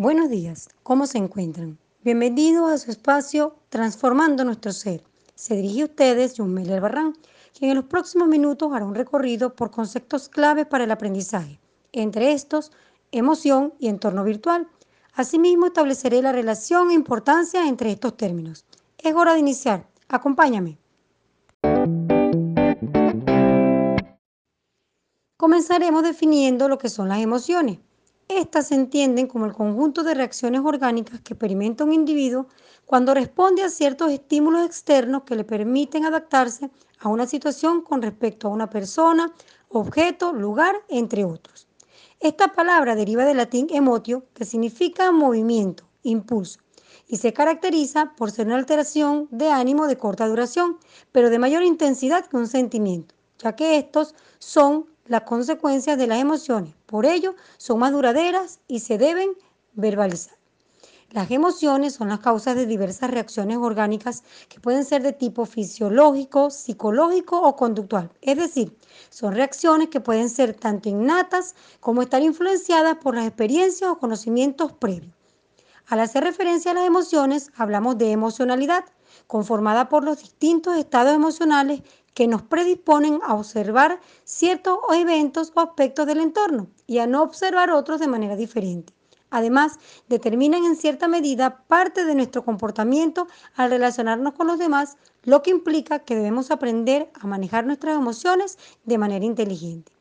Buenos días, ¿cómo se encuentran? Bienvenidos a su espacio Transformando nuestro ser. Se dirige a ustedes John Miller Barran, quien en los próximos minutos hará un recorrido por conceptos claves para el aprendizaje, entre estos, emoción y entorno virtual. Asimismo, estableceré la relación e importancia entre estos términos. Es hora de iniciar. Acompáñame. Comenzaremos definiendo lo que son las emociones. Estas se entienden como el conjunto de reacciones orgánicas que experimenta un individuo cuando responde a ciertos estímulos externos que le permiten adaptarse a una situación con respecto a una persona, objeto, lugar, entre otros. Esta palabra deriva del latín emotio, que significa movimiento, impulso, y se caracteriza por ser una alteración de ánimo de corta duración, pero de mayor intensidad que un sentimiento, ya que estos son las consecuencias de las emociones. Por ello, son más duraderas y se deben verbalizar. Las emociones son las causas de diversas reacciones orgánicas que pueden ser de tipo fisiológico, psicológico o conductual. Es decir, son reacciones que pueden ser tanto innatas como estar influenciadas por las experiencias o conocimientos previos. Al hacer referencia a las emociones, hablamos de emocionalidad, conformada por los distintos estados emocionales que nos predisponen a observar ciertos eventos o aspectos del entorno y a no observar otros de manera diferente. Además, determinan en cierta medida parte de nuestro comportamiento al relacionarnos con los demás, lo que implica que debemos aprender a manejar nuestras emociones de manera inteligente.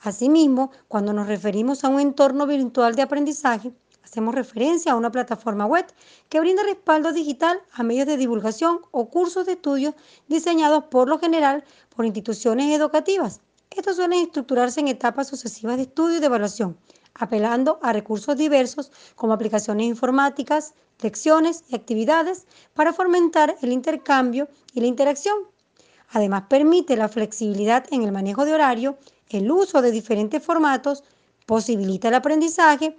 Asimismo, cuando nos referimos a un entorno virtual de aprendizaje, Hacemos referencia a una plataforma web que brinda respaldo digital a medios de divulgación o cursos de estudio diseñados por lo general por instituciones educativas. Estos suelen estructurarse en etapas sucesivas de estudio y de evaluación, apelando a recursos diversos como aplicaciones informáticas, lecciones y actividades para fomentar el intercambio y la interacción. Además, permite la flexibilidad en el manejo de horario, el uso de diferentes formatos, posibilita el aprendizaje,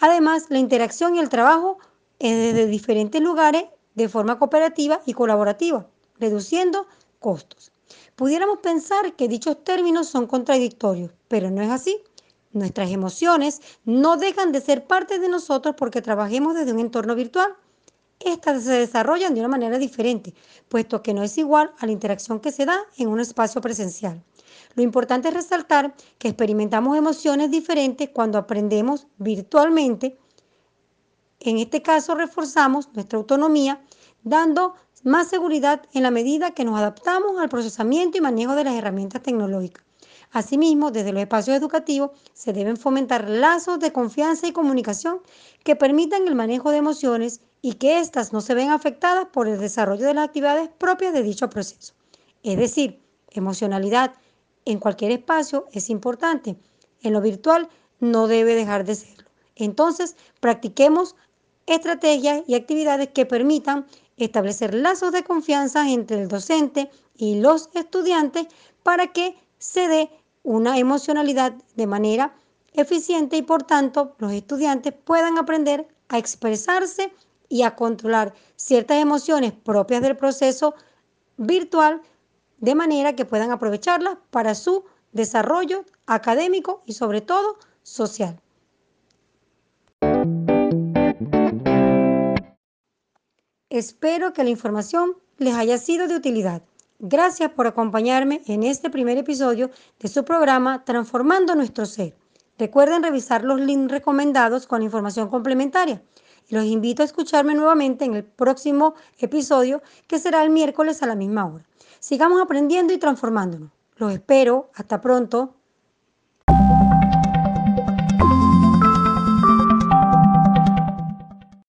Además, la interacción y el trabajo es desde diferentes lugares de forma cooperativa y colaborativa, reduciendo costos. Pudiéramos pensar que dichos términos son contradictorios, pero no es así. Nuestras emociones no dejan de ser parte de nosotros porque trabajemos desde un entorno virtual. Estas se desarrollan de una manera diferente, puesto que no es igual a la interacción que se da en un espacio presencial. Lo importante es resaltar que experimentamos emociones diferentes cuando aprendemos virtualmente. En este caso, reforzamos nuestra autonomía, dando más seguridad en la medida que nos adaptamos al procesamiento y manejo de las herramientas tecnológicas. Asimismo, desde los espacios educativos se deben fomentar lazos de confianza y comunicación que permitan el manejo de emociones y que éstas no se ven afectadas por el desarrollo de las actividades propias de dicho proceso. Es decir, emocionalidad, en cualquier espacio es importante. En lo virtual no debe dejar de serlo. Entonces, practiquemos estrategias y actividades que permitan establecer lazos de confianza entre el docente y los estudiantes para que se dé una emocionalidad de manera eficiente y por tanto los estudiantes puedan aprender a expresarse y a controlar ciertas emociones propias del proceso virtual de manera que puedan aprovecharla para su desarrollo académico y sobre todo social. Espero que la información les haya sido de utilidad. Gracias por acompañarme en este primer episodio de su programa Transformando nuestro ser. Recuerden revisar los links recomendados con información complementaria. Los invito a escucharme nuevamente en el próximo episodio que será el miércoles a la misma hora. Sigamos aprendiendo y transformándonos. Los espero. Hasta pronto.